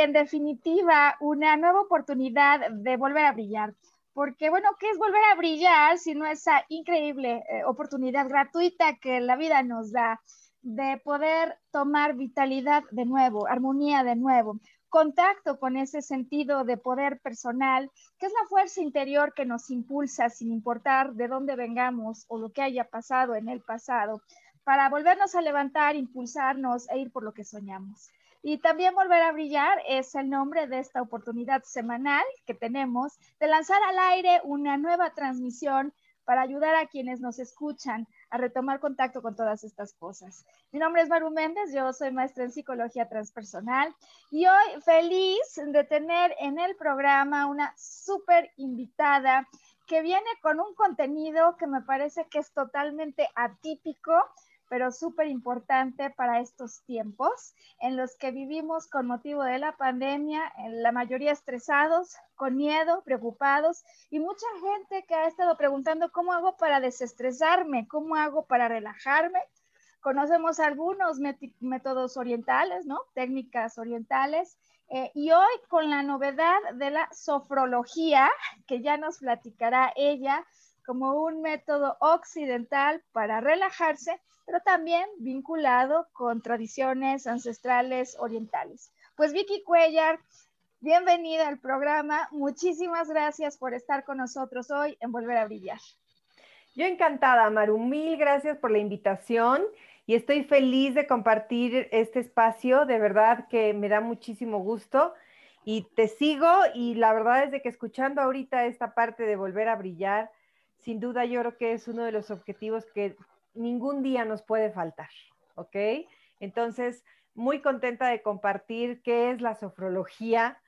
En definitiva una nueva oportunidad de volver a brillar. Porque bueno, ¿qué es volver a brillar si no esa increíble eh, oportunidad gratuita que la vida nos da de poder tomar vitalidad de nuevo, armonía de nuevo, contacto con ese sentido de poder personal, que es la fuerza interior que nos impulsa sin importar de dónde vengamos o lo que haya pasado en el pasado para volvernos a levantar, impulsarnos e ir por lo que soñamos. Y también volver a brillar es el nombre de esta oportunidad semanal que tenemos de lanzar al aire una nueva transmisión para ayudar a quienes nos escuchan a retomar contacto con todas estas cosas. Mi nombre es Maru Méndez, yo soy maestra en psicología transpersonal y hoy feliz de tener en el programa una súper invitada que viene con un contenido que me parece que es totalmente atípico pero súper importante para estos tiempos en los que vivimos con motivo de la pandemia, la mayoría estresados, con miedo, preocupados y mucha gente que ha estado preguntando cómo hago para desestresarme, cómo hago para relajarme. Conocemos algunos métodos orientales, ¿no? Técnicas orientales. Eh, y hoy con la novedad de la sofrología, que ya nos platicará ella, como un método occidental para relajarse, pero también vinculado con tradiciones ancestrales orientales. Pues Vicky Cuellar, bienvenida al programa. Muchísimas gracias por estar con nosotros hoy en Volver a Brillar. Yo encantada, Maru. Mil gracias por la invitación y estoy feliz de compartir este espacio. De verdad que me da muchísimo gusto y te sigo y la verdad es de que escuchando ahorita esta parte de Volver a Brillar, sin duda yo creo que es uno de los objetivos que ningún día nos puede faltar, ¿ok? Entonces, muy contenta de compartir qué es la sofrología,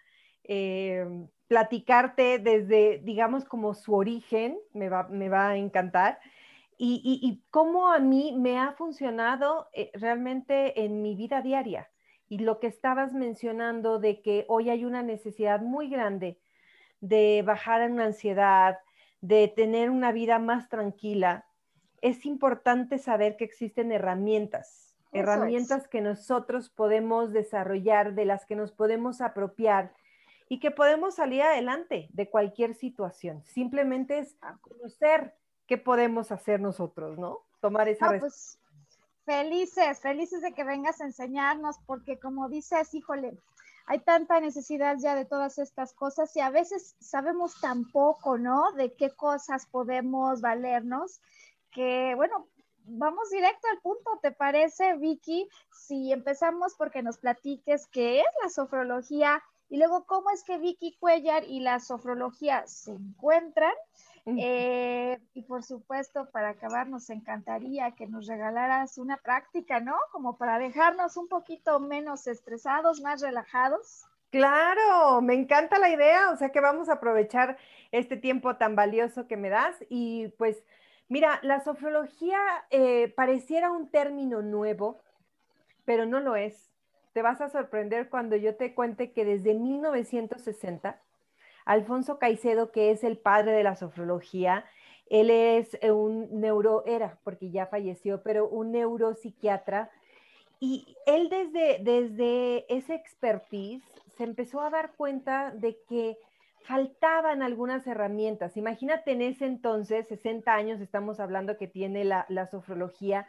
eh, platicarte desde, digamos, como su origen, me va, me va a encantar, y, cómo a mí me ha funcionado eh, realmente en mi vida diaria. Y lo que estabas mencionando de que hoy hay una necesidad muy grande de bajar en una ansiedad, de tener una vida más tranquila, es importante saber que existen herramientas, herramientas que nosotros podemos desarrollar, de las que nos podemos apropiar y que podemos salir adelante de cualquier situación. Simplemente es conocer qué podemos hacer nosotros, ¿no? Tomar esa ah, pues, Felices, felices de que vengas a enseñarnos, porque como dices, híjole, hay tanta necesidad ya de todas estas cosas y a veces sabemos tan poco, ¿no? De qué cosas podemos valernos que, bueno, vamos directo al punto, ¿te parece, Vicky? Si empezamos porque nos platiques qué es la sofrología y luego cómo es que Vicky Cuellar y la sofrología se encuentran. Eh, y por supuesto, para acabar, nos encantaría que nos regalaras una práctica, ¿no? Como para dejarnos un poquito menos estresados, más relajados. Claro, me encanta la idea, o sea que vamos a aprovechar este tiempo tan valioso que me das y pues Mira, la sofrología eh, pareciera un término nuevo, pero no lo es. Te vas a sorprender cuando yo te cuente que desde 1960, Alfonso Caicedo, que es el padre de la sofrología, Él es un neuro, era, porque ya falleció, pero un neuropsiquiatra. Y él desde, desde ese expertise se empezó a dar cuenta de que faltaban algunas herramientas. Imagínate en ese entonces, 60 años estamos hablando que tiene la, la sofrología,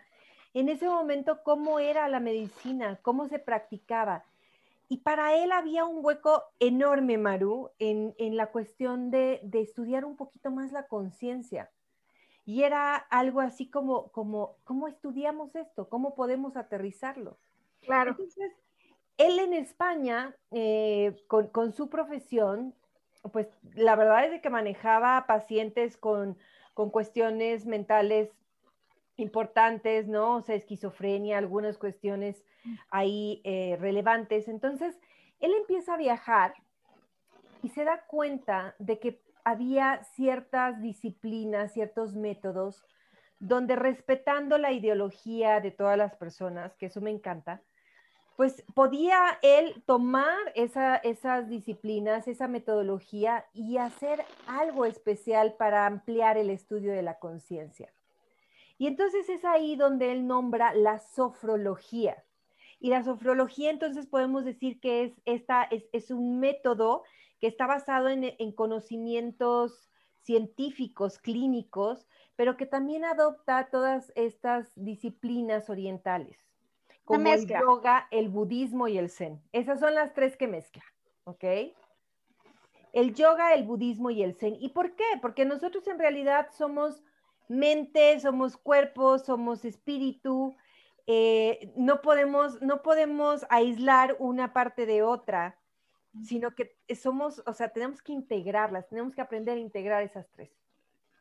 en ese momento cómo era la medicina, cómo se practicaba. Y para él había un hueco enorme, Maru, en, la cuestión de, estudiar un poquito más la conciencia. Y era algo así como, como, ¿cómo estudiamos esto? ¿Cómo podemos aterrizarlo? Claro. Entonces, él en España, eh, con, con, su profesión, pues la verdad es de que manejaba pacientes con, con cuestiones mentales importantes, ¿no? O sea, esquizofrenia, algunas cuestiones ahí eh, relevantes. Entonces, él empieza a viajar y se da cuenta de que había ciertas disciplinas, ciertos métodos, donde respetando la ideología de todas las personas, que eso me encanta, pues podía él tomar esas disciplinas, esa metodología y hacer algo especial para ampliar el estudio de la conciencia. Y entonces es ahí donde él nombra la sofrología. Y la sofrología entonces podemos decir que es, esta, es, un método que está basado en, conocimientos científicos, clínicos, pero que también adopta todas estas disciplinas orientales, como el yoga, el budismo y el zen. Esas son las tres que mezcla, ¿ok? El yoga, el budismo y el zen. ¿Y por qué? Porque nosotros en realidad somos mente, somos cuerpo, somos espíritu, eh, no, podemos, no podemos aislar una parte de otra, sino que somos, o sea, tenemos que integrarlas, tenemos que aprender a integrar esas tres.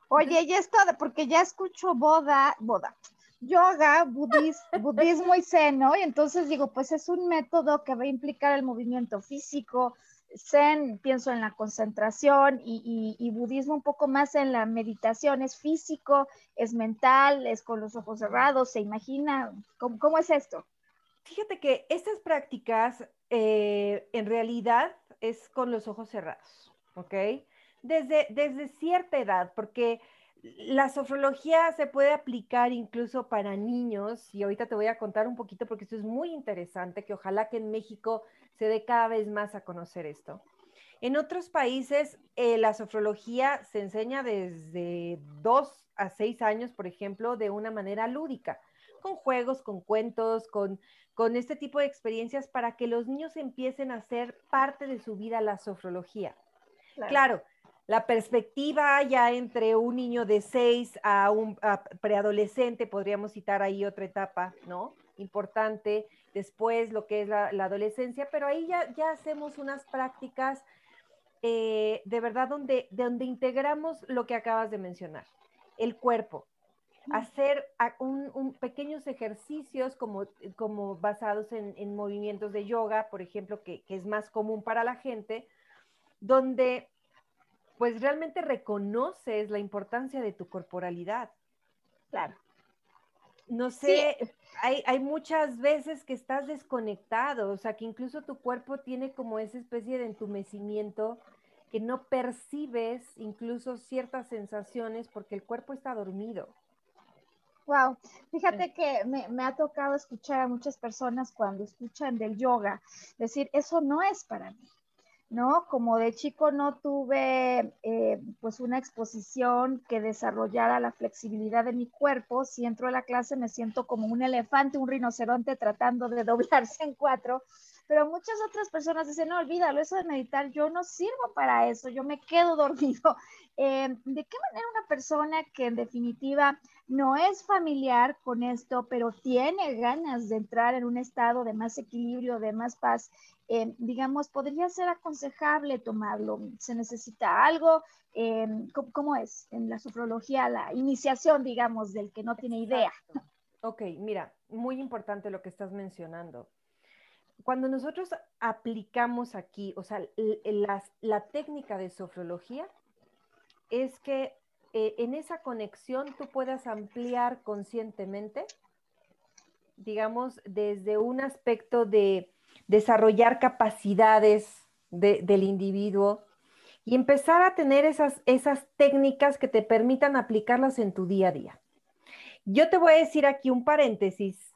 Oye, y esto, porque ya escucho boda, boda, yoga, budismo y seno, y entonces digo, pues es un método que va a implicar el movimiento físico, Zen, pienso en la concentración y, budismo un poco más en la meditación. Es físico, es mental, es con los ojos cerrados, se imagina. ¿Cómo, es esto? Fíjate que estas prácticas eh, en realidad es con los ojos cerrados, ¿ok? Desde, desde cierta edad, porque la sofrología se puede aplicar incluso para niños y ahorita te voy a contar un poquito porque esto es muy interesante, que ojalá que en México se dé cada vez más a conocer esto. En otros países eh, la sofrología se enseña desde dos a seis años, por ejemplo, de una manera lúdica, con juegos, con cuentos, con, con este tipo de experiencias para que los niños empiecen a ser parte de su vida la sofrología. claro la perspectiva ya entre un niño de 6 a un preadolescente, podríamos citar ahí otra etapa, ¿no? Importante, después lo que es la, adolescencia, pero ahí ya, ya hacemos unas prácticas eh, de verdad donde, donde integramos lo que acabas de mencionar, el cuerpo, hacer un, pequeños ejercicios como, como basados en, movimientos de yoga, por ejemplo, que, que, es más común para la gente, donde pues realmente reconoces la importancia de tu corporalidad. Claro. No sé, hay, hay, muchas veces que estás desconectado, o sea, que incluso tu cuerpo tiene como esa especie de entumecimiento que no percibes incluso ciertas sensaciones porque el cuerpo está dormido. Wow, fíjate que me, me, ha tocado escuchar a muchas personas cuando escuchan del yoga decir, eso no es para mí. ¿No? Como de chico no tuve eh, pues una exposición que desarrollara la flexibilidad de mi cuerpo, si entro a la clase me siento como un elefante, un rinoceronte tratando de doblarse en cuatro, pero muchas otras personas dicen, no, olvídalo, eso de meditar, yo no sirvo para eso, yo me quedo dormido. Eh, ¿De qué manera una persona que en definitiva no es familiar con esto, pero tiene ganas de entrar en un estado de más equilibrio, de más paz, eh, digamos, podría ser aconsejable tomarlo? ¿Se necesita algo? Eh, ¿cómo, es en la sufrología la iniciación, digamos, del que no tiene idea? Ok, mira, muy importante lo que estás mencionando. Cuando nosotros aplicamos aquí, o sea, la, técnica de sofrología es que eh, en esa conexión tú puedas ampliar conscientemente, digamos, desde un aspecto de desarrollar capacidades del individuo y empezar a tener esas, esas técnicas que te permitan aplicarlas en tu día a día. Yo te voy a decir aquí un paréntesis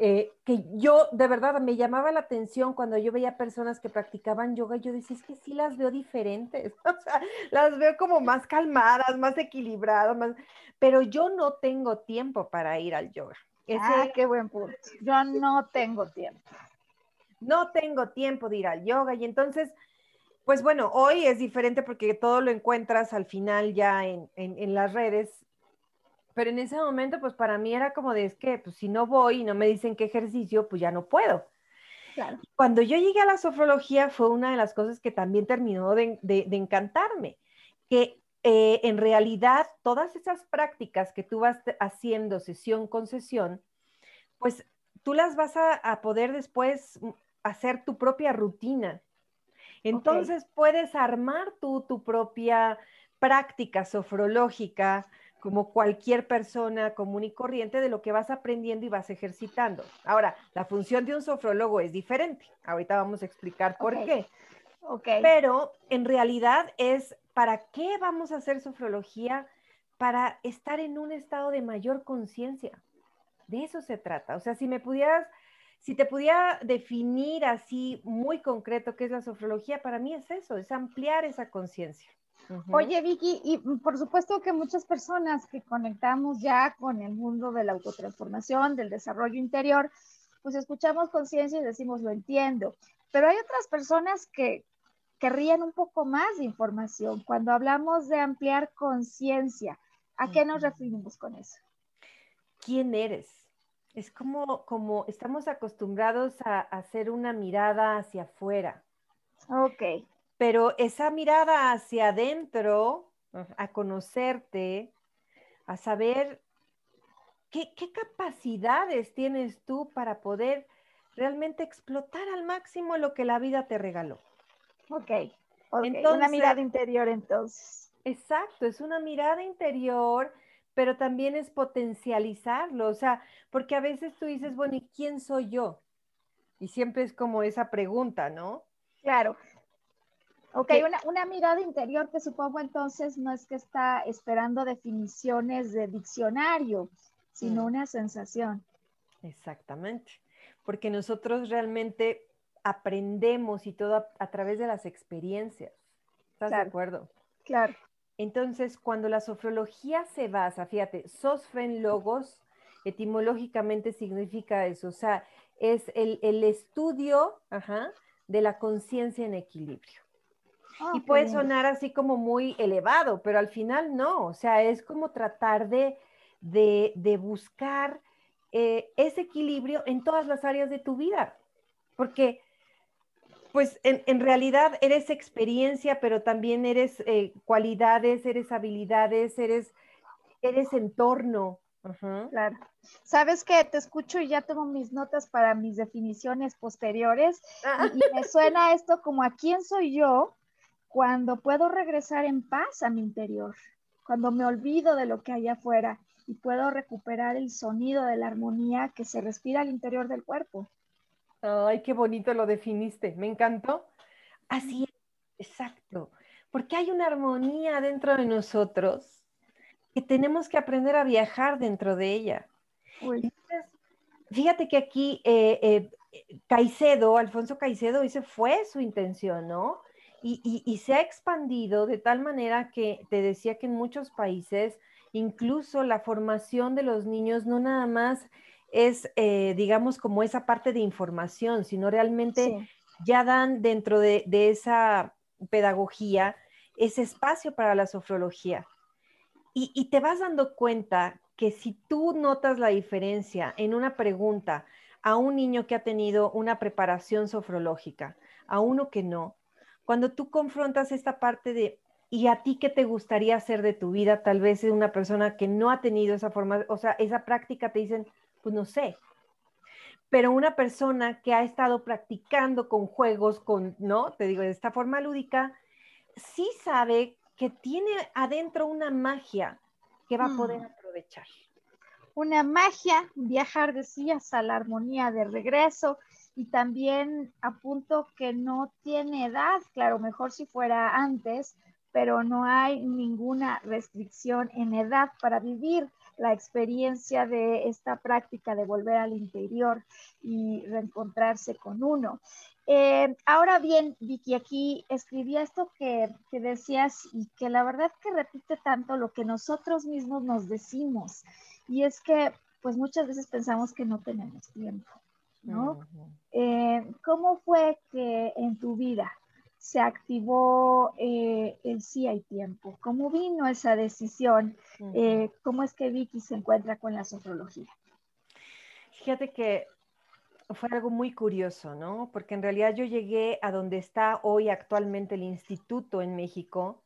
eh, que yo de verdad me llamaba la atención cuando yo veía personas que practicaban yoga, yo decía, es que sí las veo diferentes, o sea, las veo como más calmadas, más equilibradas, más... pero yo no tengo tiempo para ir al yoga. ah, qué buen punto. Yo no tengo tiempo. No tengo tiempo de ir al yoga y entonces, pues bueno, hoy es diferente porque todo lo encuentras al final ya en, en, en las redes pero en ese momento, pues para mí era como de, es que, pues si no voy y no me dicen qué ejercicio, pues ya no puedo. Cuando yo llegué a la sofrología fue una de las cosas que también terminó de, encantarme, que eh, en realidad todas esas prácticas que tú vas haciendo sesión con sesión, pues tú las vas a, poder después hacer tu propia rutina. Entonces puedes armar tú tu propia práctica sofrológica, como cualquier persona común y corriente de lo que vas aprendiendo y vas ejercitando. Ahora, la función de un sofrólogo es diferente. Ahorita vamos a explicar por qué. Okay. Pero en realidad es para qué vamos a hacer sofrología para estar en un estado de mayor conciencia. De eso se trata. O sea, si me pudieras, si te pudiera definir así muy concreto qué es la sofrología, para mí es eso, es ampliar esa conciencia. Oye, Vicky, y por supuesto que muchas personas que conectamos ya con el mundo de la autotransformación, del desarrollo interior, pues escuchamos conciencia y decimos, lo entiendo. Pero hay otras personas que querrían un poco más de información. Cuando hablamos de ampliar conciencia, ¿a qué nos referimos con eso? ¿Quién eres? Es como, como estamos acostumbrados a hacer una mirada hacia afuera. Ok pero esa mirada hacia adentro, a conocerte, a saber qué, capacidades tienes tú para poder realmente explotar al máximo lo que la vida te regaló. Ok, una mirada interior entonces. Exacto, es una mirada interior, pero también es potencializarlo, o sea, porque a veces tú dices, bueno, ¿y quién soy yo? Y siempre es como esa pregunta, ¿no? Claro, Ok, una, mirada interior que supongo entonces no es que está esperando definiciones de diccionario, sino mm. una sensación. Exactamente, porque nosotros realmente aprendemos y todo a, través de las experiencias. ¿Estás de acuerdo? Claro. Entonces, cuando la sofrología se basa, fíjate, sosfren logos, etimológicamente significa eso, o sea, es el, el estudio de la conciencia en equilibrio. Ah, y puede sonar así como muy elevado, pero al final no, o sea, es como tratar de, de, buscar eh, ese equilibrio en todas las áreas de tu vida, porque pues en, realidad eres experiencia, pero también eres eh, cualidades, eres habilidades, eres, eres entorno. Claro. Sabes que te escucho y ya tengo mis notas para mis definiciones posteriores ah. y, me suena esto como a quién soy yo cuando puedo regresar en paz a mi interior, cuando me olvido de lo que hay afuera y puedo recuperar el sonido de la armonía que se respira al interior del cuerpo. Ay, qué bonito lo definiste, me encantó. Así es, exacto, porque hay una armonía dentro de nosotros que tenemos que aprender a viajar dentro de ella. fíjate que aquí eh, eh, Caicedo, Alfonso Caicedo, ese fue su intención, ¿no? Y, se ha expandido de tal manera que te decía que en muchos países incluso la formación de los niños no nada más es, eh, digamos, como esa parte de información, sino realmente ya dan dentro de, esa pedagogía ese espacio para la sofrología. Y, y te vas dando cuenta que si tú notas la diferencia en una pregunta a un niño que ha tenido una preparación sofrológica, a uno que no, cuando tú confrontas esta parte de, ¿y a ti qué te gustaría hacer de tu vida? Tal vez es una persona que no ha tenido esa forma, o sea, esa práctica te dicen, pues no sé. Pero una persona que ha estado practicando con juegos, con, ¿no? Te digo, de esta forma lúdica, sí sabe que tiene adentro una magia que va a poder mm. aprovechar. Una magia, viajar, decías, a la armonía de regreso, y también apunto que no tiene edad, claro, mejor si fuera antes, pero no hay ninguna restricción en edad para vivir la experiencia de esta práctica de volver al interior y reencontrarse con uno. Eh, ahora bien, Vicky, aquí escribí esto que, que, decías y que la verdad que repite tanto lo que nosotros mismos nos decimos. Y es que, pues muchas veces pensamos que no tenemos tiempo, ¿no? Eh, ¿Cómo fue que en tu vida se activó eh, el sí hay tiempo? ¿Cómo vino esa decisión? Eh, ¿Cómo es que Vicky se encuentra con la sofrología? Fíjate que fue algo muy curioso, ¿no? Porque en realidad yo llegué a donde está hoy actualmente el instituto en México,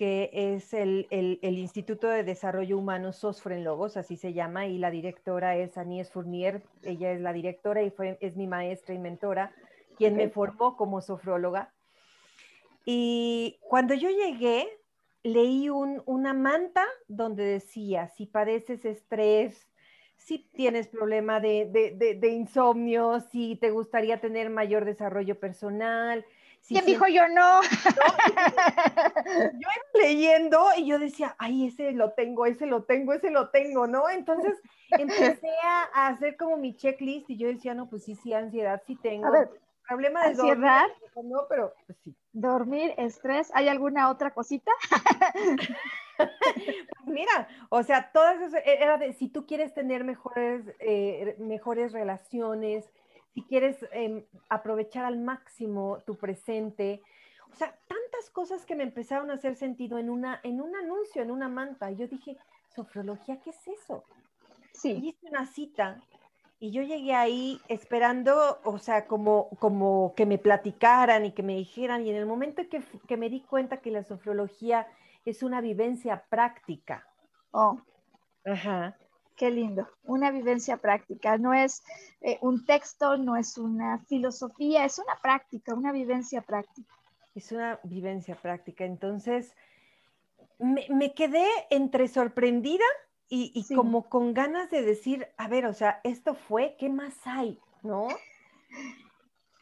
que es el, Instituto de Desarrollo Humano Sosfren Logos, así se llama, y la directora es Agnès Fournier, ella es la directora y fue, es mi maestra y mentora, quien me formó como sofróloga. Y cuando yo llegué, leí una manta donde decía, si padeces estrés, si tienes problema de, insomnio, si te gustaría tener mayor desarrollo personal. ¿Quién dijo yo no? Yo iba leyendo y yo decía, ay, ese lo tengo, ese lo tengo, ese lo tengo, ¿no? Entonces empecé a, hacer como mi checklist y yo decía, no, pues sí, sí, ansiedad sí tengo. A ver, problema de ansiedad, dormir, no, pero pues sí. Dormir, estrés, ¿hay alguna otra cosita? Pues mira, o sea, todas eso e, era de si tú quieres tener mejores, eh, mejores relaciones, si quieres em, aprovechar al máximo tu presente, o sea, tantas cosas que me empezaron a hacer sentido en, una, en un anuncio, en una manta. Yo dije, sofrología, ¿qué es eso? Sí. hice una cita y yo llegué ahí esperando, o sea, como, como que me platicaran y que me dijeran, y en el momento que, que me di cuenta que la sofrología es una vivencia práctica. Oh. Ajá. Qué lindo, una vivencia práctica. No es eh, un texto, no es una filosofía, es una práctica, una vivencia práctica. Es una vivencia práctica. Entonces, me, quedé entre sorprendida y, como con ganas de decir, a ver, o sea, esto fue, ¿qué más hay? ¿No?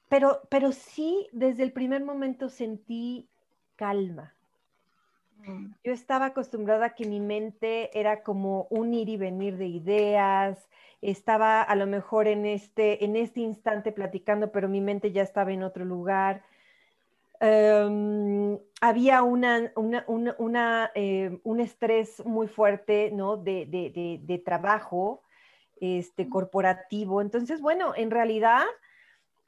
Pero, pero sí, desde el primer momento sentí calma. Yo estaba acostumbrada a que mi mente era como un ir y venir de ideas, estaba a lo mejor en este, en este instante platicando, pero mi mente ya estaba en otro lugar. Em, había una, eh, un estrés muy fuerte ¿no? de, trabajo este, corporativo. Entonces, bueno, en realidad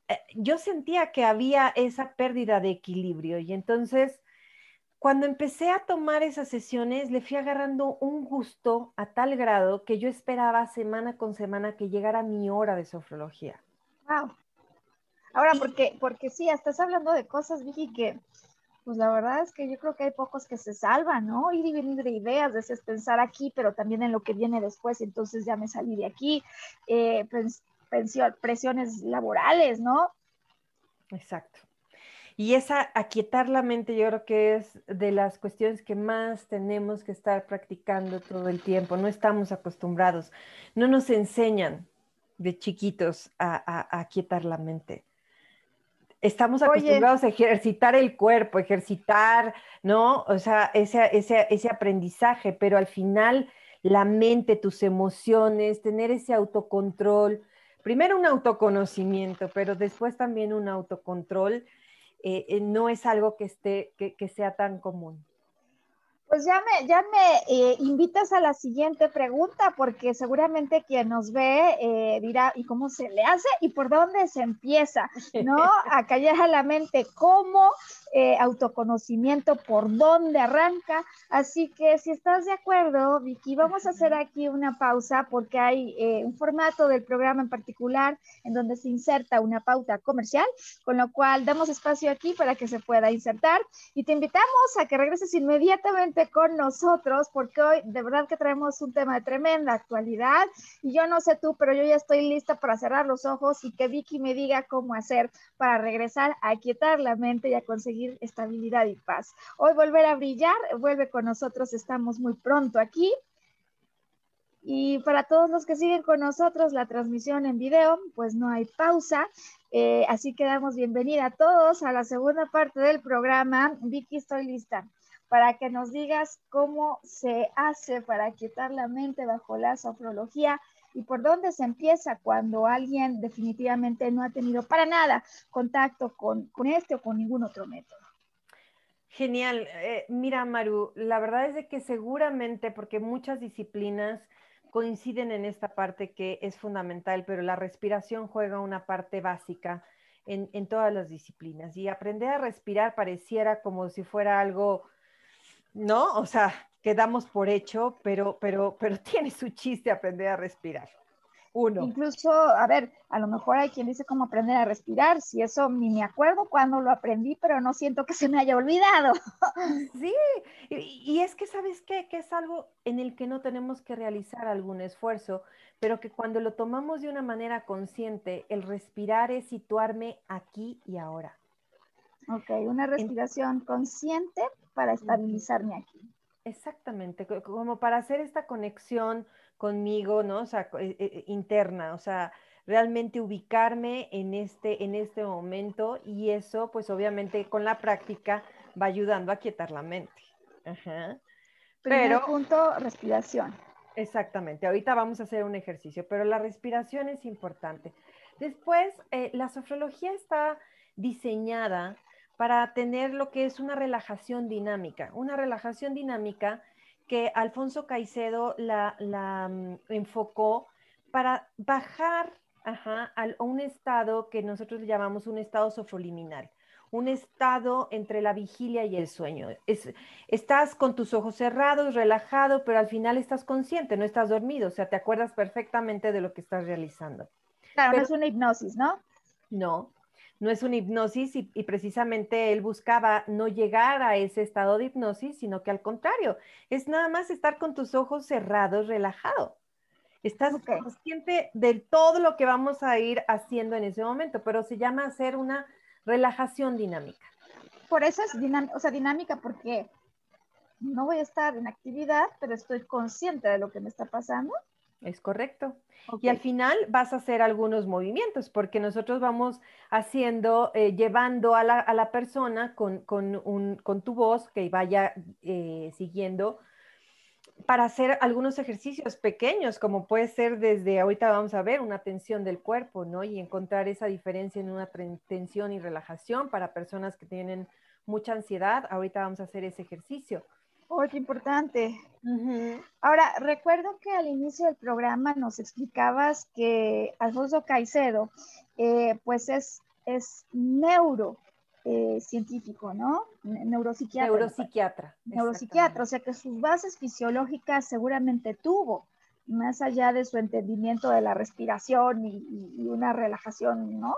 eh, yo sentía que había esa pérdida de equilibrio y entonces cuando empecé a tomar esas sesiones, le fui agarrando un gusto a tal grado que yo esperaba semana con semana que llegara mi hora de sofrología. Wow. Ahora, porque, porque sí, estás hablando de cosas, Vicky, que pues la verdad es que yo creo que hay pocos que se salvan, ¿no? Ir y venir de ideas, de pensar aquí, pero también en lo que viene después, entonces ya me salí de aquí, eh, presiones laborales, ¿no? Exacto. Y esa aquietar la mente yo creo que es de las cuestiones que más tenemos que estar practicando todo el tiempo. No estamos acostumbrados, no nos enseñan de chiquitos a, aquietar la mente. Estamos acostumbrados a ejercitar el cuerpo, ejercitar, ¿no? O sea, ese, ese, ese aprendizaje, pero al final la mente, tus emociones, tener ese autocontrol, primero un autoconocimiento, pero después también un autocontrol eh, eh, no es algo que, esté, que, sea tan común. Pues ya me, ya me eh, invitas a la siguiente pregunta, porque seguramente quien nos ve dirá, ¿y cómo se le hace? ¿Y por dónde se empieza? ¿No? A callar a la mente, ¿cómo? Eh, autoconocimiento, por dónde arranca. Así que si estás de acuerdo, Vicky, vamos a hacer aquí una pausa porque hay eh, un formato del programa en particular en donde se inserta una pauta comercial, con lo cual damos espacio aquí para que se pueda insertar y te invitamos a que regreses inmediatamente con nosotros porque hoy de verdad que traemos un tema de tremenda actualidad y yo no sé tú, pero yo ya estoy lista para cerrar los ojos y que Vicky me diga cómo hacer para regresar a quietar la mente y a conseguir estabilidad y paz. Hoy volver a brillar, vuelve con nosotros, estamos muy pronto aquí. Y para todos los que siguen con nosotros la transmisión en video, pues no hay pausa. Eh, así que damos bienvenida a todos a la segunda parte del programa. Vicky, estoy lista para que nos digas cómo se hace para quitar la mente bajo la sofrología y por dónde se empieza cuando alguien definitivamente no ha tenido para nada contacto con, con este o con ningún otro método. Genial. Eh, mira, Maru, la verdad es de que seguramente, porque muchas disciplinas coinciden en esta parte que es fundamental, pero la respiración juega una parte básica en, en todas las disciplinas. Y aprender a respirar pareciera como si fuera algo, ¿no? O sea, quedamos por hecho, pero, pero, pero tiene su chiste aprender a respirar. Uno. Incluso, a ver, a lo mejor hay quien dice cómo aprender a respirar, si eso ni me acuerdo cuando lo aprendí, pero no siento que se me haya olvidado. Sí, y, es que sabes qué, que es algo en el que no tenemos que realizar algún esfuerzo, pero que cuando lo tomamos de una manera consciente, el respirar es situarme aquí y ahora. Ok, una respiración consciente para estabilizarme aquí. Exactamente, como para hacer esta conexión conmigo, ¿no? O sea, eh, eh, interna, o sea, realmente ubicarme en este, en este momento y eso, pues obviamente con la práctica va ayudando a quietar la mente. Ajá. Pero punto, respiración. Exactamente, ahorita vamos a hacer un ejercicio, pero la respiración es importante. Después, eh, la sofrología está diseñada para tener lo que es una relajación dinámica. Una relajación dinámica que Alfonso Caicedo la, mm, enfocó para bajar a un estado que nosotros llamamos un estado sofroliminal, un estado entre la vigilia y el sueño. estás con tus ojos cerrados, relajado, pero al final estás consciente, no estás dormido, o sea, te acuerdas perfectamente de lo que estás realizando. Claro, no es una hipnosis, ¿no? No, no es una hipnosis y, precisamente él buscaba no llegar a ese estado de hipnosis, sino que al contrario, es nada más estar con tus ojos cerrados, relajado. Estás consciente de todo lo que vamos a ir haciendo en ese momento, pero se llama hacer una relajación dinámica. Por eso es dinámica, o sea, dinámica porque no voy a estar en actividad, pero estoy consciente de lo que me está pasando es correcto. Y al final vas a hacer algunos movimientos, porque nosotros vamos haciendo, eh, llevando a la, persona con, tu voz que vaya eh, siguiendo para hacer algunos ejercicios pequeños, como puede ser desde, ahorita vamos a ver, una tensión del cuerpo, ¿no? Y encontrar esa diferencia en una tensión y relajación para personas que tienen mucha ansiedad. Ahorita vamos a hacer ese ejercicio Oh, qué importante. Ahora, recuerdo que al inicio del programa nos explicabas que Alfonso Caicedo, eh, pues es, es neuro eh, científico, ¿no? Neuropsiquiatra. Neuropsiquiatra. Neuropsiquiatra, o sea que sus bases fisiológicas seguramente tuvo, más allá de su entendimiento de la respiración y, una relajación, ¿no?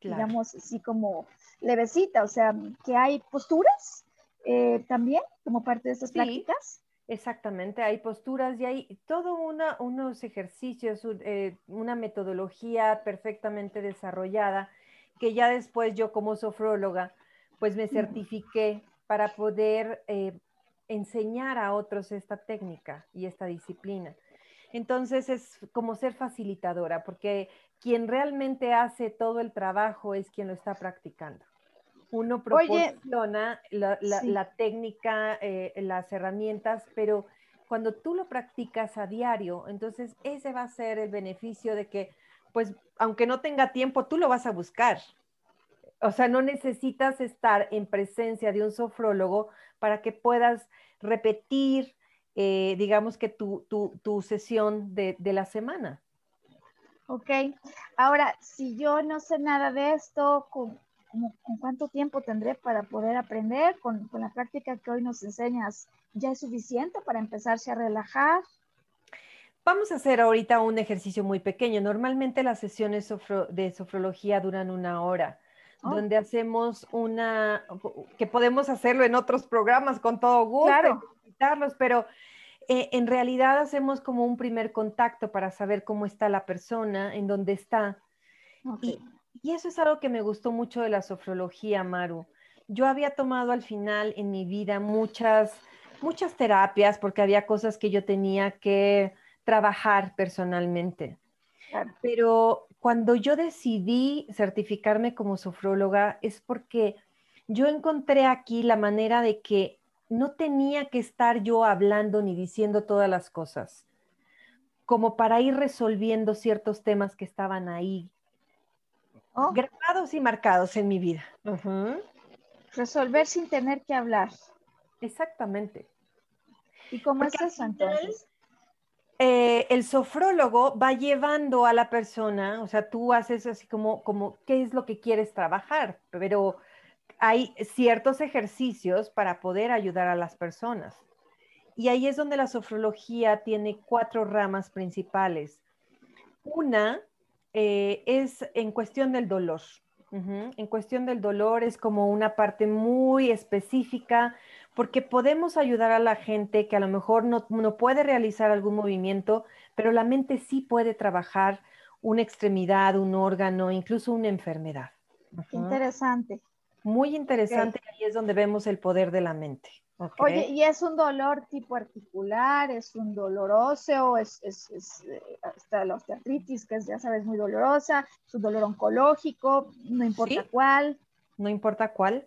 Digamos así como levecita, o sea, que hay posturas eh, también como parte de estas prácticas. Exactamente, hay posturas y hay todo una, unos ejercicios, eh, una metodología perfectamente desarrollada que ya después yo como sofróloga pues me certifiqué para poder eh, enseñar a otros esta técnica y esta disciplina. Entonces es como ser facilitadora, porque quien realmente hace todo el trabajo es quien lo está practicando uno proporciona la, técnica, eh, las herramientas, pero cuando tú lo practicas a diario, entonces ese va a ser el beneficio de que, pues, aunque no tenga tiempo, tú lo vas a buscar. O sea, no necesitas estar en presencia de un sofrólogo para que puedas repetir, eh, digamos que tu, sesión de, de la semana. Ok, ahora, si yo no sé nada de esto, ¿con cuánto tiempo tendré para poder aprender? Con, la práctica que hoy nos enseñas, ¿ya es suficiente para empezarse a relajar? Vamos a hacer ahorita un ejercicio muy pequeño. Normalmente las sesiones de sofrología duran una hora, oh. donde hacemos una, que podemos hacerlo en otros programas con todo gusto, claro. pero eh, en realidad hacemos como un primer contacto para saber cómo está la persona, en dónde está. Y y eso es algo que me gustó mucho de la sofrología, Maru. Yo había tomado al final en mi vida muchas, muchas terapias porque había cosas que yo tenía que trabajar personalmente. Pero cuando yo decidí certificarme como sofróloga es porque yo encontré aquí la manera de que no tenía que estar yo hablando ni diciendo todas las cosas, como para ir resolviendo ciertos temas que estaban ahí, Oh, grabados y marcados en mi vida. resolver sin tener que hablar. Exactamente. ¿Y cómo Porque es eso entonces? eh, el sofrólogo va llevando a la persona, o sea, tú haces así como, como, ¿qué es lo que quieres trabajar? Pero hay ciertos ejercicios para poder ayudar a las personas. Y ahí es donde la sofrología tiene cuatro ramas principales. Una eh, es en cuestión del dolor. En cuestión del dolor es como una parte muy específica porque podemos ayudar a la gente que a lo mejor no, no puede realizar algún movimiento, pero la mente sí puede trabajar una extremidad, un órgano, incluso una enfermedad. Interesante. Muy interesante, ahí es donde vemos el poder de la mente. ¿Ok? Oye, ¿y es un dolor tipo articular? ¿Es un dolor óseo? ¿Es, es, es, eh, está la osteoartritis, que es, ya sabes, muy dolorosa? ¿Es un dolor oncológico? No importa Sí. cuál. no importa cuál.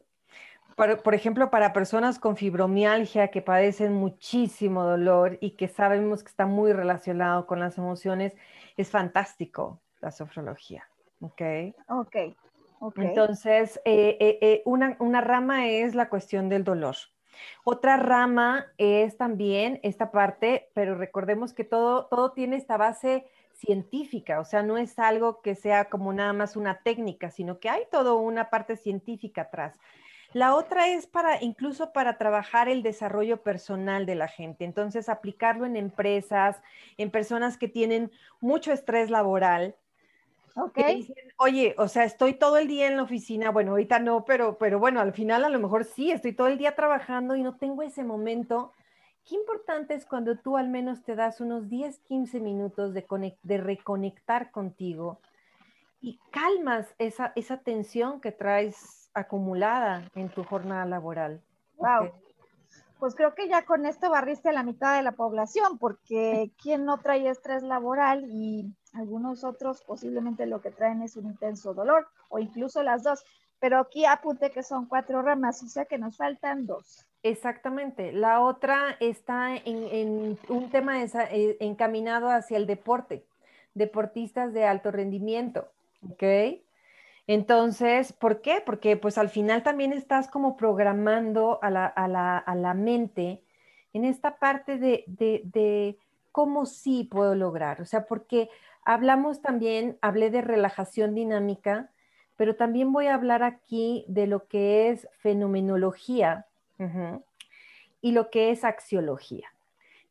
Por, por ejemplo, para personas con fibromialgia que padecen muchísimo dolor y que sabemos que está muy relacionado con las emociones, es fantástico la sofrología. ¿ok? Ok, ok. Entonces, eh, eh, eh, una, una rama es la cuestión del dolor. Otra rama es también esta parte, pero recordemos que todo, todo tiene esta base científica, o sea, no es algo que sea como nada más una técnica, sino que hay toda una parte científica atrás. La otra es para, incluso para trabajar el desarrollo personal de la gente. Entonces, aplicarlo en empresas, en personas que tienen mucho estrés laboral, ok. que dicen, oye, o sea, estoy todo el día en la oficina, bueno, ahorita no, pero, pero bueno, al final a lo mejor sí, estoy todo el día trabajando y no tengo ese momento. Qué importante es cuando tú al menos te das unos 10, 15 minutos de, de reconectar contigo y calmas esa, esa tensión que traes acumulada en tu jornada laboral. Wow. Pues creo que ya con esto barriste a la mitad de la población, porque ¿quién no trae estrés laboral? Y algunos otros posiblemente lo que traen es un intenso dolor, o incluso las dos. Pero aquí apunté que son cuatro ramas, o sea que nos faltan dos. Exactamente. La otra está en, en un tema eh, encaminado hacia el deporte, deportistas de alto rendimiento, ¿ok? Entonces, ¿por qué? Porque pues al final también estás como programando a la, a la, a la mente en esta parte de, de cómo sí puedo lograr. O sea, porque hablamos también, hablé de relajación dinámica, pero también voy a hablar aquí de lo que es fenomenología y lo que es axiología,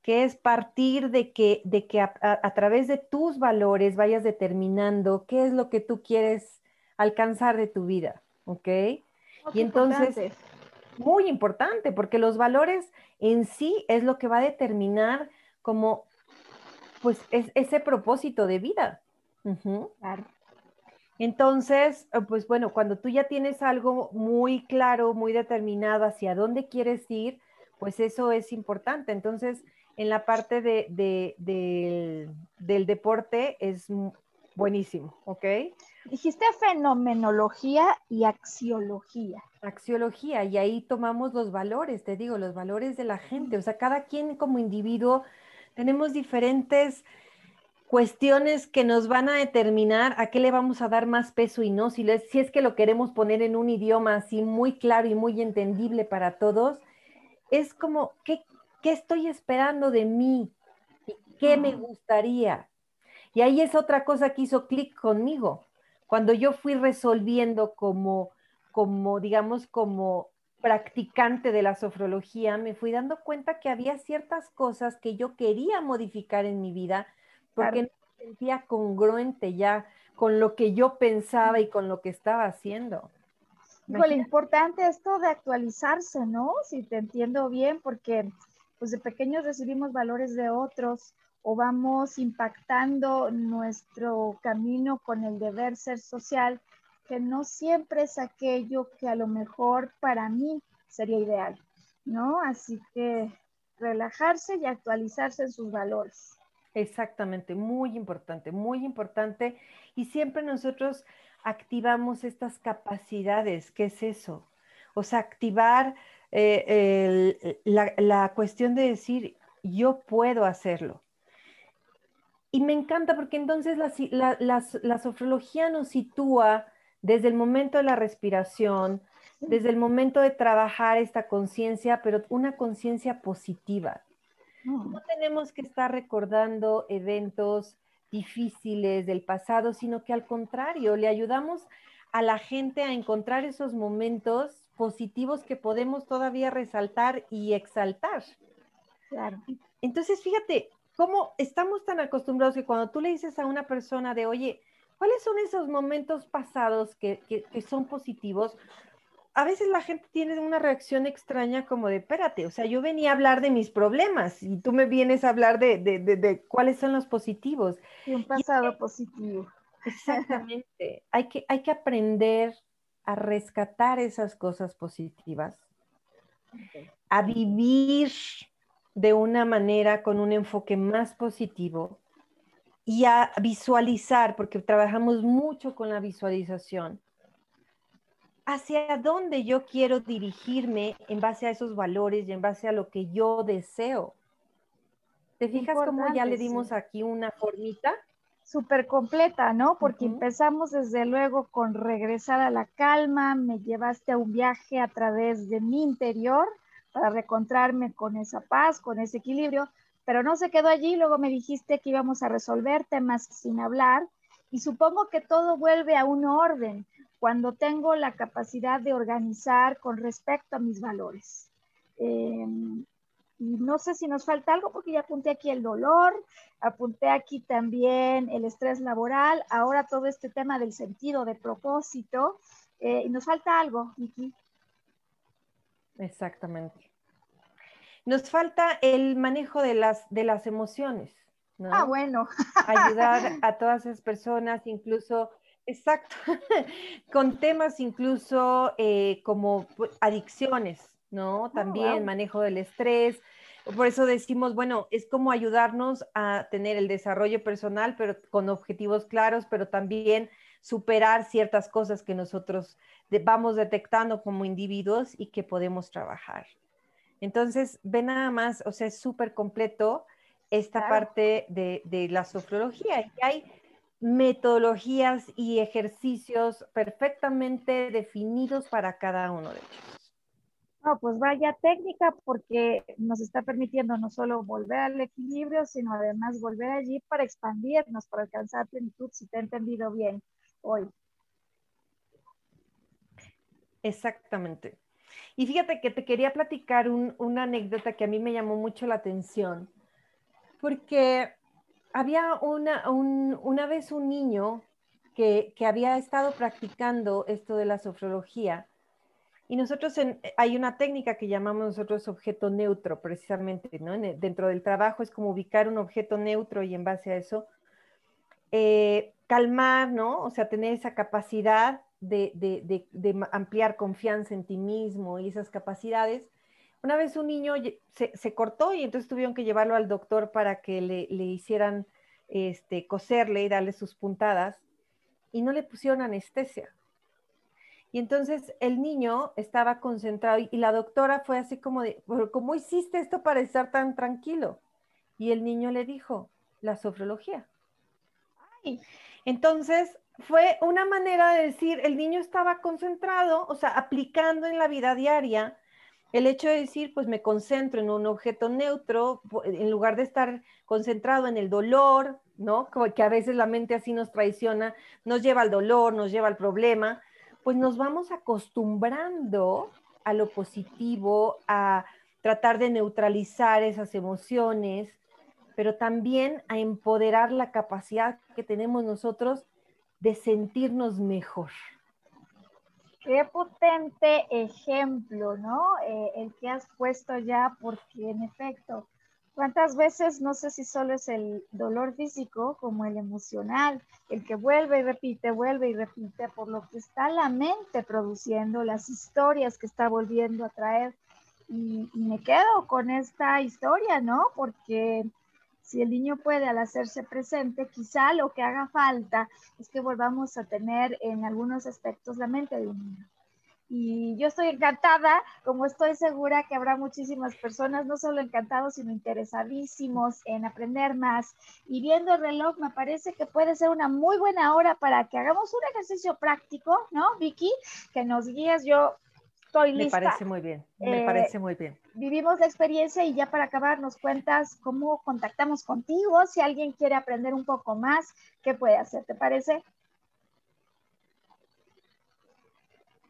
que es partir de que, de que a, a- a través de tus valores vayas determinando qué es lo que tú quieres alcanzar de tu vida, ¿ok? Oh, Y qué entonces, importante. Muy importante, porque los valores en sí es lo que va a determinar como, pues, es, ese propósito de vida. Claro. Entonces, eh, pues bueno, cuando tú ya tienes algo muy claro, muy determinado hacia dónde quieres ir, pues eso es importante. Entonces, en la parte de, de- del, del deporte es buenísimo, ¿ok? Dijiste fenomenología y axiología. Axiología, y ahí tomamos los valores, te digo, los valores de la gente. O sea, cada quien como individuo tenemos diferentes cuestiones que nos van a determinar a qué le vamos a dar más peso y no. Si, es que lo queremos poner en un idioma así muy claro y muy entendible para todos, es como, ¿qué, qué estoy esperando de mí? ¿Y ¿Qué me gustaría? Y ahí es otra cosa que hizo clic conmigo. Cuando yo fui resolviendo como, como, digamos, como practicante de la sofrología, me fui dando cuenta que había ciertas cosas que yo quería modificar en mi vida porque Claro. no me sentía congruente ya con lo que yo pensaba y con lo que estaba haciendo. Imagínate. importante esto de actualizarse, ¿no? Si te entiendo bien, porque pues de pequeños recibimos valores de otros o vamos impactando nuestro camino con el deber ser social, que no siempre es aquello que a lo mejor para mí sería ideal, ¿no? Así que relajarse y actualizarse en sus valores. Exactamente, muy importante, muy importante. Y siempre nosotros activamos estas capacidades. ¿Qué es eso? O sea, activar eh, la, cuestión de decir, yo puedo hacerlo. Y me encanta porque entonces la, la, sofrología nos sitúa desde el momento de la respiración, desde el momento de trabajar esta conciencia, pero una conciencia positiva. Mm. No tenemos que estar recordando eventos difíciles del pasado, sino que al contrario, le ayudamos a la gente a encontrar esos momentos positivos que podemos todavía resaltar y exaltar. Claro. Entonces, fíjate cómo estamos tan acostumbrados que cuando tú le dices a una persona de, oye, ¿cuáles son esos momentos pasados que, que son positivos? a veces la gente tiene una reacción extraña como de, espérate, o sea, yo venía a hablar de mis problemas y tú me vienes a hablar de, cuáles son los positivos. Y un pasado positivo. Exactamente. hay, que, hay que aprender a rescatar esas cosas positivas, a vivir de una manera con un enfoque más positivo y a visualizar, porque trabajamos mucho con la visualización hacia dónde yo quiero dirigirme en base a esos valores y en base a lo que yo deseo. ¿Te fijas cómo ya le dimos aquí una formita? Súper completa, ¿no? Porque empezamos desde luego con regresar a la calma, me llevaste a un viaje a través de mi interior para reencontrarme con esa paz, con ese equilibrio, pero no se quedó allí, luego me dijiste que íbamos a resolver temas sin hablar y supongo que todo vuelve a un orden, cuando tengo la capacidad de organizar con respecto a mis valores. Y no sé si nos falta algo porque ya apunté aquí el dolor, apunté aquí también el estrés laboral, ahora todo este tema del sentido de propósito. Eh, y nos falta algo, Vicky. Exactamente. Nos falta el manejo de las, de las emociones. Ah, bueno. Ayudar a todas esas personas, incluso Exacto, con temas incluso eh, como adicciones, ¿no? Oh, También manejo del estrés. Por eso decimos, bueno, es como ayudarnos a tener el desarrollo personal, pero con objetivos claros, pero también superar ciertas cosas que nosotros vamos detectando como individuos y que podemos trabajar. Entonces, ve nada más, o sea, es súper completo esta parte de, de, la sofrología. Y hay metodologías y ejercicios perfectamente definidos para cada uno de ellos. No, pues vaya técnica porque nos está permitiendo no solo volver al equilibrio, sino además volver allí para expandirnos, para alcanzar plenitud, si te he entendido bien hoy. Exactamente. Y fíjate que te quería platicar una anécdota que a mí me llamó mucho la atención, porque había una, una vez un niño que, había estado practicando esto de la sofrología y nosotros hay una técnica que llamamos nosotros objeto neutro, precisamente, ¿no? dentro del trabajo es como ubicar un objeto neutro y en base a eso eh, calmar, ¿no? O sea, tener esa capacidad de, de, ampliar confianza en ti mismo y esas capacidades una vez un niño se, cortó y entonces tuvieron que llevarlo al doctor para que le, hicieran este, coserle y darle sus puntadas y no le pusieron anestesia. Y entonces el niño estaba concentrado y, la doctora fue así como de, ¿cómo hiciste esto para estar tan tranquilo? Y el niño le dijo, la sofrología. Entonces fue una manera de decir, el niño estaba concentrado, o sea, aplicando en la vida diaria el hecho de decir, pues me concentro en un objeto neutro, en lugar de estar concentrado en el dolor, ¿no? que a veces la mente así nos traiciona, nos lleva al dolor, nos lleva al problema, pues nos vamos acostumbrando a lo positivo, a tratar de neutralizar esas emociones, pero también a empoderar la capacidad que tenemos nosotros de sentirnos mejor. Qué potente ejemplo, ¿no? Eh, el que has puesto ya, porque en efecto, ¿cuántas veces, no sé si solo es el dolor físico como el emocional, el que vuelve y repite, vuelve y repite, por lo que está la mente produciendo, las historias que está volviendo a traer? Y, y me quedo con esta historia, ¿no? Porque si el niño puede al hacerse presente, quizá lo que haga falta es que volvamos a tener en algunos aspectos la mente de un niño. y yo estoy encantada, como estoy segura que habrá muchísimas personas, no solo encantados, sino interesadísimos en aprender más. Y viendo el reloj, me parece que puede ser una muy buena hora para que hagamos un ejercicio práctico, ¿no, Vicky? Que nos guíes. Yo estoy lista. Me parece muy bien, me Eh, parece muy bien. Vivimos la experiencia y ya para acabar nos cuentas cómo contactamos contigo, si alguien quiere aprender un poco más, ¿qué puede hacer? ¿Te parece?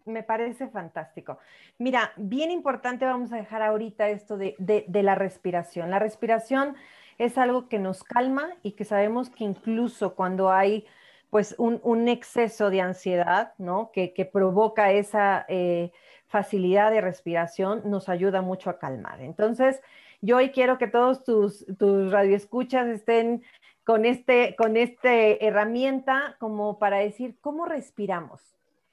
Me parece fantástico. Mira, bien importante, vamos a dejar ahorita esto de, de- la respiración. La respiración es algo que nos calma y que sabemos que incluso cuando hay pues un, un exceso de ansiedad, ¿no? Que, que provoca esa eh, facilidad de respiración, nos ayuda mucho a calmar. Entonces, yo hoy quiero que todos tus, tus radioescuchas estén con este, con este herramienta como para decir cómo respiramos.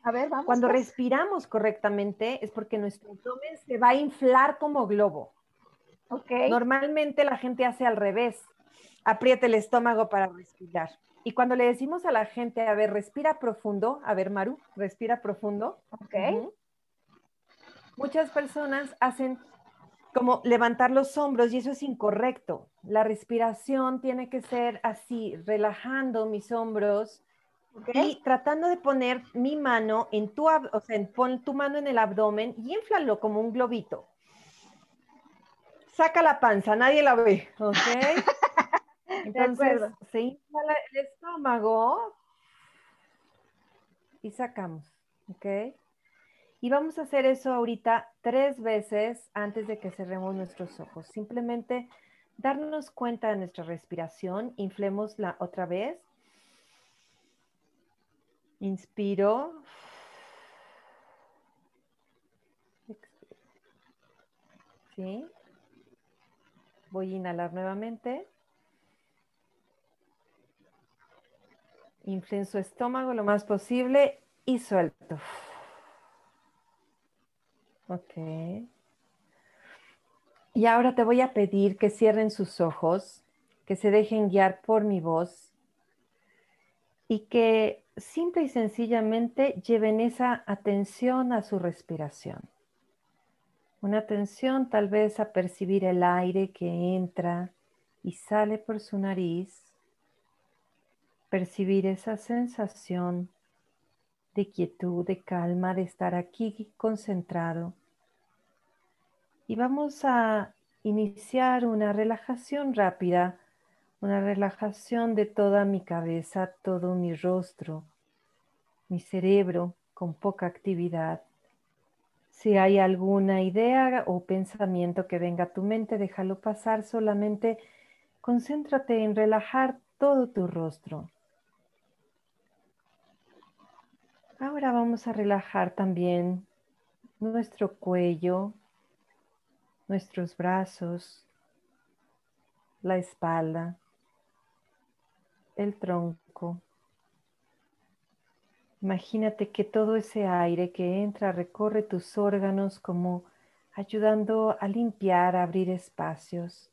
A ver, vamos. Cuando pues. respiramos correctamente es porque nuestro abdomen se va a inflar como globo. Ok. Normalmente la gente hace al revés, aprieta el estómago para respirar. Y cuando le decimos a la gente, a ver, respira profundo, a ver, Maru, respira profundo. Ok. Muchas personas hacen como levantar los hombros y eso es incorrecto. La respiración tiene que ser así, relajando mis hombros, y tratando de poner mi mano en tu, o sea, pon tu mano en el abdomen y inflalo como un globito. Saca la panza, nadie la ve, ¿ok? Entonces se infla la- el estómago y sacamos, ¿ok? Y vamos a hacer eso ahorita tres veces antes de que cerremos nuestros ojos. Simplemente darnos cuenta de nuestra respiración, inflemosla otra vez. Inspiro. ¿Sí? Voy a inhalar nuevamente. Inflen su estómago lo más posible y suelto. Ok. Y ahora te voy a pedir que cierren sus ojos, que se dejen guiar por mi voz y que simple y sencillamente lleven esa atención a su respiración. Una atención tal vez a percibir el aire que entra y sale por su nariz, percibir esa sensación de quietud, de calma, de estar aquí concentrado. Y vamos a iniciar una relajación rápida una relajación de toda mi cabeza, todo mi rostro, mi cerebro con poca actividad. Si hay alguna idea o pensamiento que venga a tu mente, déjalo pasar, solamente concéntrate en relajar todo tu rostro. Ahora vamos a relajar también nuestro cuello, nuestros brazos, la espalda, el tronco. Imagínate que todo ese aire que entra recorre tus órganos como ayudando a limpiar, a abrir espacios.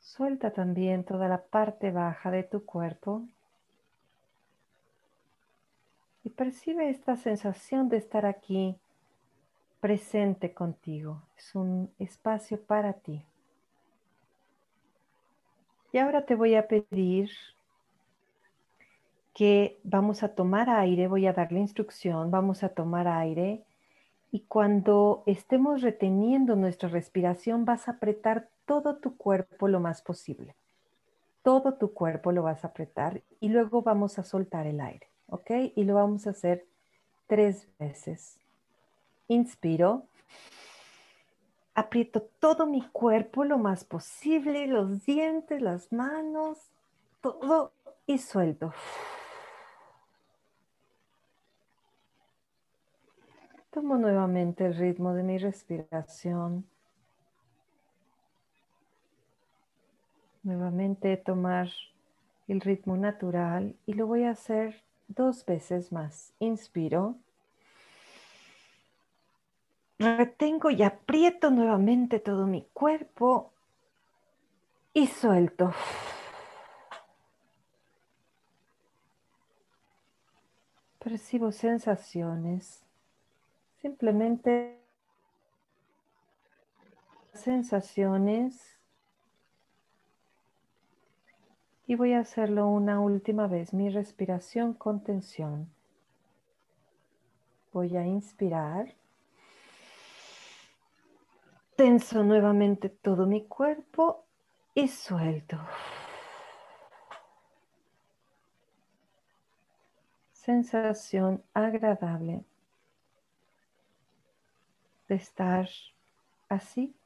Suelta también toda la parte baja de tu cuerpo y percibe esta sensación de estar aquí presente contigo. Es un espacio para ti. Y ahora te voy a pedir que vamos a tomar aire, voy a dar la instrucción, vamos a tomar aire y cuando estemos reteniendo nuestra respiración vas a apretar todo tu cuerpo lo más posible. Todo tu cuerpo lo vas a apretar y luego vamos a soltar el aire, ¿ok? Y lo vamos a hacer tres veces. Inspiro. Aprieto todo mi cuerpo lo más posible, los dientes, las manos, todo y suelto. Tomo nuevamente el ritmo de mi respiración. Nuevamente tomar el ritmo natural y lo voy a hacer dos veces más. Inspiro. Retengo y aprieto nuevamente todo mi cuerpo y suelto. percibo sensaciones, simplemente sensaciones y voy a hacerlo una última vez, mi respiración con tensión. Voy a inspirar. Tenso nuevamente todo mi cuerpo y suelto. Sensación agradable de estar así,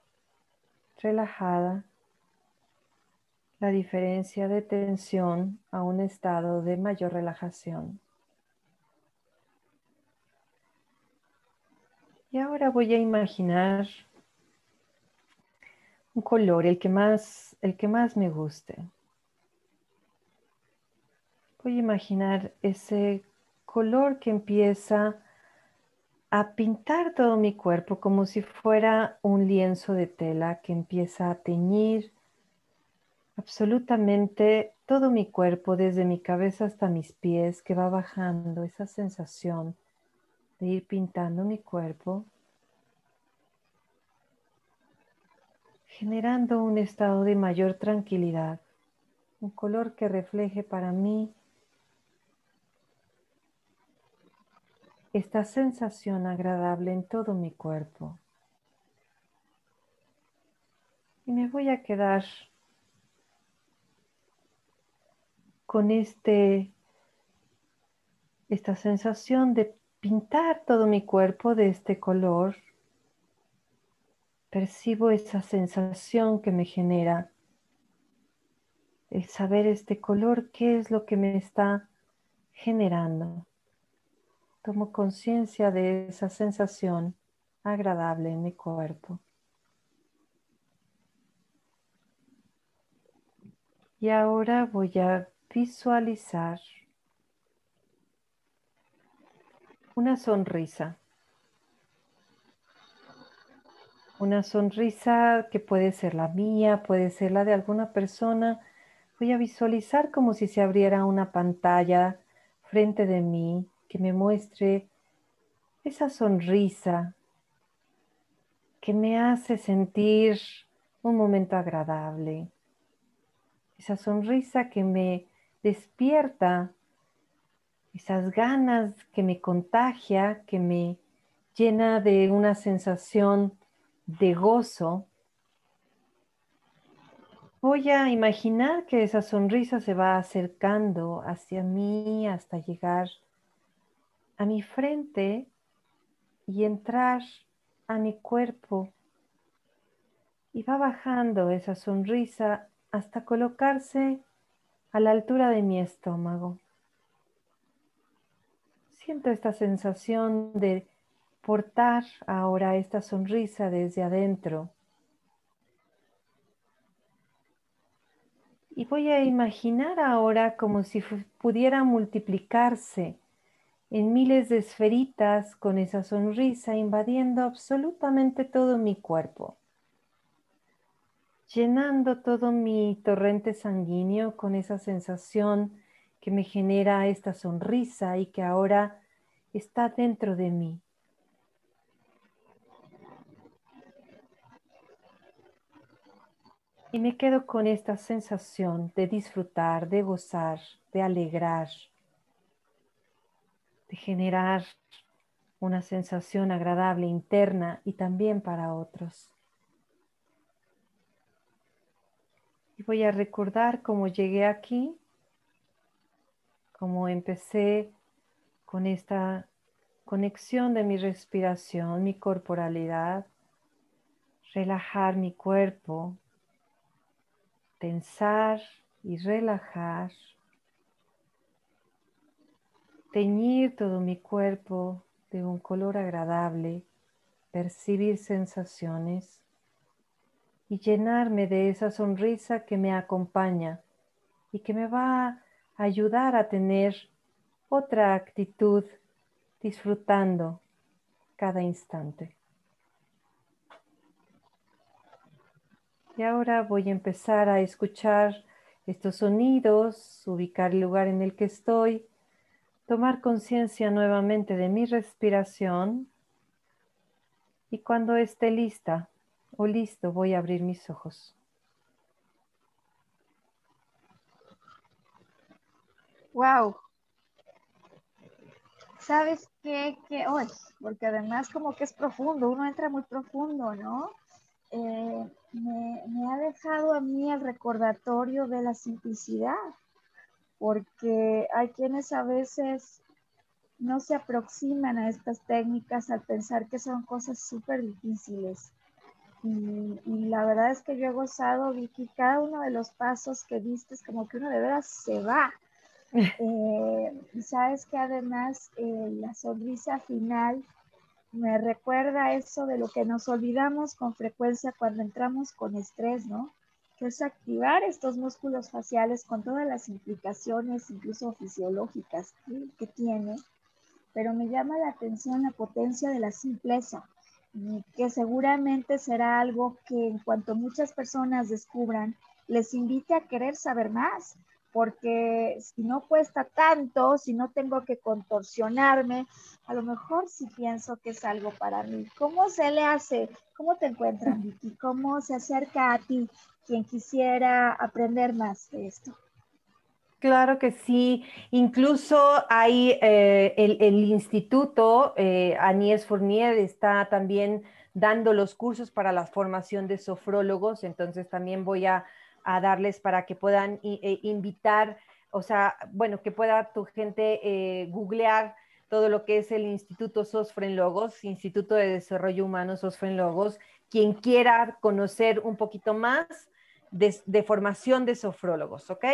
relajada la diferencia de tensión a un estado de mayor relajación. Y ahora voy a imaginar un color, el que más, el que más me guste. Voy a imaginar ese color que empieza a pintar todo mi cuerpo como si fuera un lienzo de tela que empieza a teñir absolutamente todo mi cuerpo, desde mi cabeza hasta mis pies, que va bajando esa sensación de ir pintando mi cuerpo, generando un estado de mayor tranquilidad, un color que refleje para mí esta sensación agradable en todo mi cuerpo. Y me voy a quedar con este, esta sensación de pintar todo mi cuerpo de este color. Percibo esa sensación que me genera el saber este color, qué es lo que me está generando. Tomo conciencia de esa sensación agradable en mi cuerpo. Y ahora voy a visualizar una sonrisa. Una sonrisa que puede ser la mía, puede ser la de alguna persona. Voy a visualizar como si se abriera una pantalla frente de mí que me muestre esa sonrisa que me hace sentir un momento agradable. Esa sonrisa que me despierta esas ganas que me contagia, que me llena de una sensación de gozo, voy a imaginar que esa sonrisa se va acercando hacia mí hasta llegar a mi frente y entrar a mi cuerpo. Y va bajando esa sonrisa hasta colocarse a la altura de mi estómago. Siento esta sensación de portar ahora esta sonrisa desde adentro. Y voy a imaginar ahora como si pudiera multiplicarse en miles de esferitas con esa sonrisa invadiendo absolutamente todo mi cuerpo llenando todo mi torrente sanguíneo con esa sensación que me genera esta sonrisa y que ahora está dentro de mí. Y me quedo con esta sensación de disfrutar, de gozar, de alegrar, de generar una sensación agradable interna y también para otros. Y voy a recordar cómo llegué aquí, cómo empecé con esta conexión de mi respiración, mi corporalidad, relajar mi cuerpo, tensar y relajar, teñir todo mi cuerpo de un color agradable, percibir sensaciones y llenarme de esa sonrisa que me acompaña y que me va a ayudar a tener otra actitud disfrutando cada instante. Y ahora voy a empezar a escuchar estos sonidos, ubicar el lugar en el que estoy, tomar conciencia nuevamente de mi respiración y cuando esté lista o listo voy a abrir mis ojos. Wow. ¿Sabes qué? Que hoy, porque además como que es profundo, uno entra muy profundo, ¿no? Eh, me, me ha dejado a mí el recordatorio de la simplicidad, porque hay quienes a veces no se aproximan a estas técnicas al pensar que son cosas súper difíciles. Y, la verdad es que yo he gozado, Vicky, cada uno de los pasos que viste es como que uno de veras se va. Eh, y sabes que además eh, la sonrisa final me recuerda eso de lo que nos olvidamos con frecuencia cuando entramos con estrés, ¿no? Que es activar estos músculos faciales con todas las implicaciones, incluso fisiológicas, que tiene. Pero me llama la atención la potencia de la simpleza que seguramente será algo que en cuanto muchas personas descubran, les invite a querer saber más, porque si no cuesta tanto, si no tengo que contorsionarme, a lo mejor sí pienso que es algo para mí. ¿Cómo se le hace? ¿Cómo te encuentran, Vicky? ¿Cómo se acerca a ti quien quisiera aprender más de esto? Claro que sí. Incluso hay eh, el, instituto, eh, Agnès Fournier está también dando los cursos para la formación de sofrólogos, entonces también voy a a darles para que puedan eh, invitar, o sea, bueno, que pueda tu gente eh, googlear todo lo que es el Instituto Sosfren Logos, Instituto de Desarrollo Humano Sosfren Logos, quien quiera conocer un poquito más de, formación de sofrólogos, ¿ok?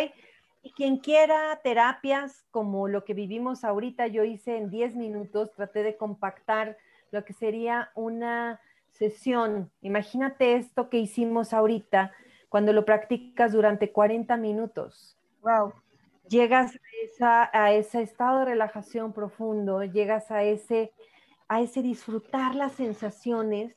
Y quien quiera terapias como lo que vivimos ahorita, yo hice en 10 minutos, traté de compactar lo que sería una sesión. Imagínate esto que hicimos ahorita, cuando lo practicas durante 40 minutos. Wow. Llegas a, ese estado de relajación profundo, llegas a ese, a ese disfrutar las sensaciones.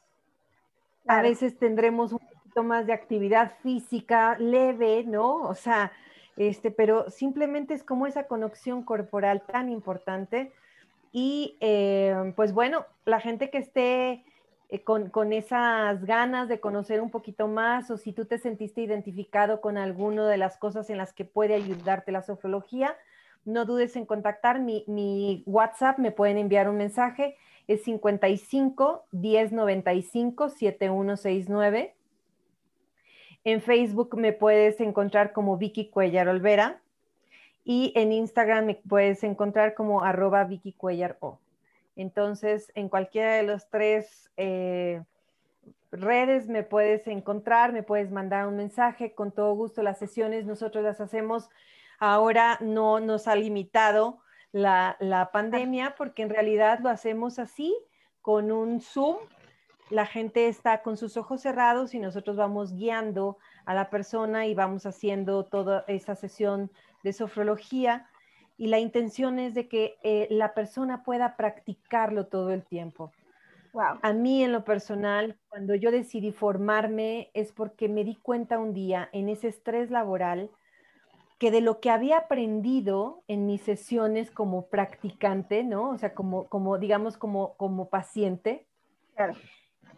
A veces tendremos un poquito más de actividad física leve, ¿no? O sea, este, pero simplemente es como esa conexión corporal tan importante. Y eh, pues bueno, la gente que esté eh, con, esas ganas de conocer un poquito más o si tú te sentiste identificado con alguna de las cosas en las que puede ayudarte la sofrología, no dudes en contactar mi, mi WhatsApp, me pueden enviar un mensaje, es 55 1095 7169. En Facebook me puedes encontrar como Vicky Cuellar Olvera y en Instagram me puedes encontrar como arroba Vicky Cuellar O. Entonces, en cualquiera de los tres eh, redes me puedes encontrar, me puedes mandar un mensaje, con todo gusto las sesiones nosotros las hacemos. Ahora no nos ha limitado la, la pandemia porque en realidad lo hacemos así, con un Zoom. La gente está con sus ojos cerrados y nosotros vamos guiando a la persona y vamos haciendo toda esa sesión de sofrología y la intención es de que eh, la persona pueda practicarlo todo el tiempo. A mí en lo personal, cuando yo decidí formarme es porque me di cuenta un día en ese estrés laboral que de lo que había aprendido en mis sesiones como practicante, ¿no? O sea, como, como digamos, como, como paciente,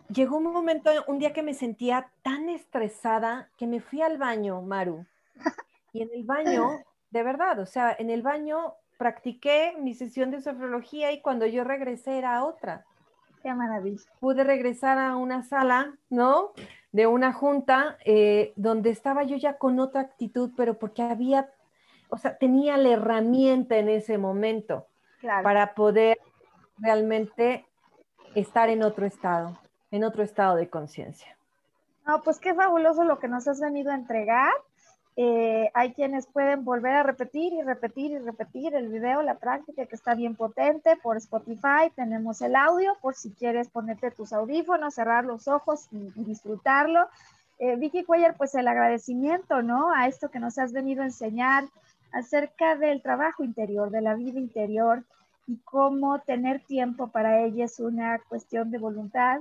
llegó un momento, un día que me sentía tan estresada que me fui al baño, Maru. Y en el baño de verdad, o sea, en el baño practiqué mi sesión de sofrología y cuando yo regresé era otra. Qué maravilla. Pude regresar a una sala, ¿no? De una junta eh, donde estaba yo ya con otra actitud, pero porque había, o sea, tenía la herramienta en ese momento para poder realmente estar en otro estado, en otro estado de conciencia. No, pues qué fabuloso lo que nos has venido a entregar eh, hay quienes pueden volver a repetir y repetir y repetir el video, la práctica que está bien potente por Spotify. Tenemos el audio por si quieres ponerte tus audífonos, cerrar los ojos y, disfrutarlo. Eh, Vicky Cuellar, pues el agradecimiento, ¿no? A esto que nos has venido a enseñar acerca del trabajo interior, de la vida interior y cómo tener tiempo para ella es una cuestión de voluntad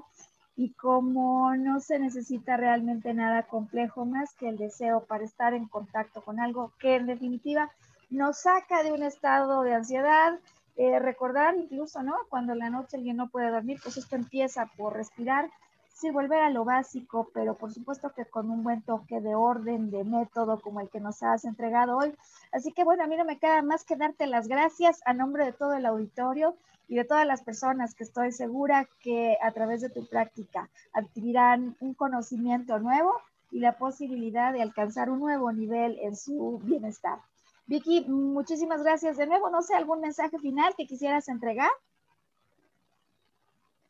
y como no se necesita realmente nada complejo más que el deseo para estar en contacto con algo que en definitiva nos saca de un estado de ansiedad, eh, recordar incluso, ¿no? Cuando la noche alguien no puede dormir, pues esto empieza por respirar, sí, volver a lo básico, pero por supuesto que con un buen toque de orden, de método como el que nos has entregado hoy. Así que bueno, a mí no me queda más que darte las gracias a nombre de todo el auditorio y de todas las personas que estoy segura que a través de tu práctica adquirirán un conocimiento nuevo y la posibilidad de alcanzar un nuevo nivel en su bienestar. Vicky, muchísimas gracias de nuevo. No sé, algún mensaje final que quisieras entregar.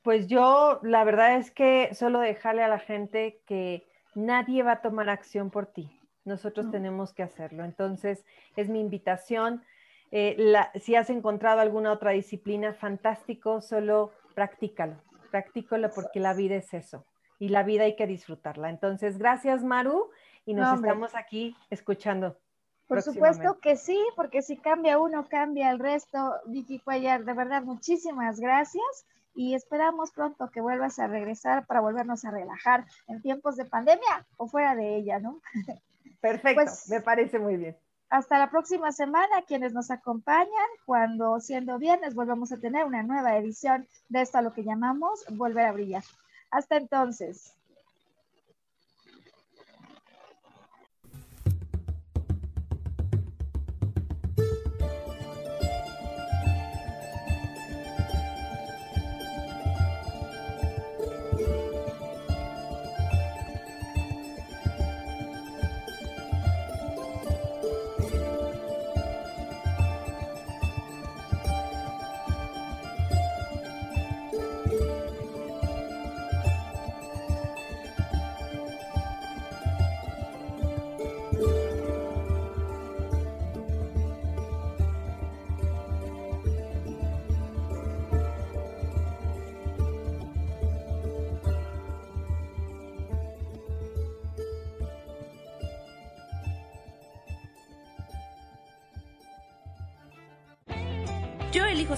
Pues yo, la verdad es que solo dejarle a la gente que nadie va a tomar acción por ti. Nosotros tenemos que hacerlo. Entonces, es mi invitación. Eh, si has encontrado alguna otra disciplina, fantástico, solo practícalo. Practícalo porque la vida es eso. Y la vida hay que disfrutarla. Entonces, gracias, Maru. Y nos estamos aquí escuchando. Por supuesto que sí, porque si cambia uno, cambia el resto. Vicky Cuellar, de verdad, muchísimas gracias y esperamos pronto que vuelvas a regresar para volvernos a relajar en tiempos de pandemia o fuera de ella, ¿no? Perfecto, pues, me parece muy bien. Hasta la próxima semana, quienes nos acompañan, cuando siendo viernes volvemos a tener una nueva edición de esto a lo que llamamos Volver a Brillar. Hasta entonces.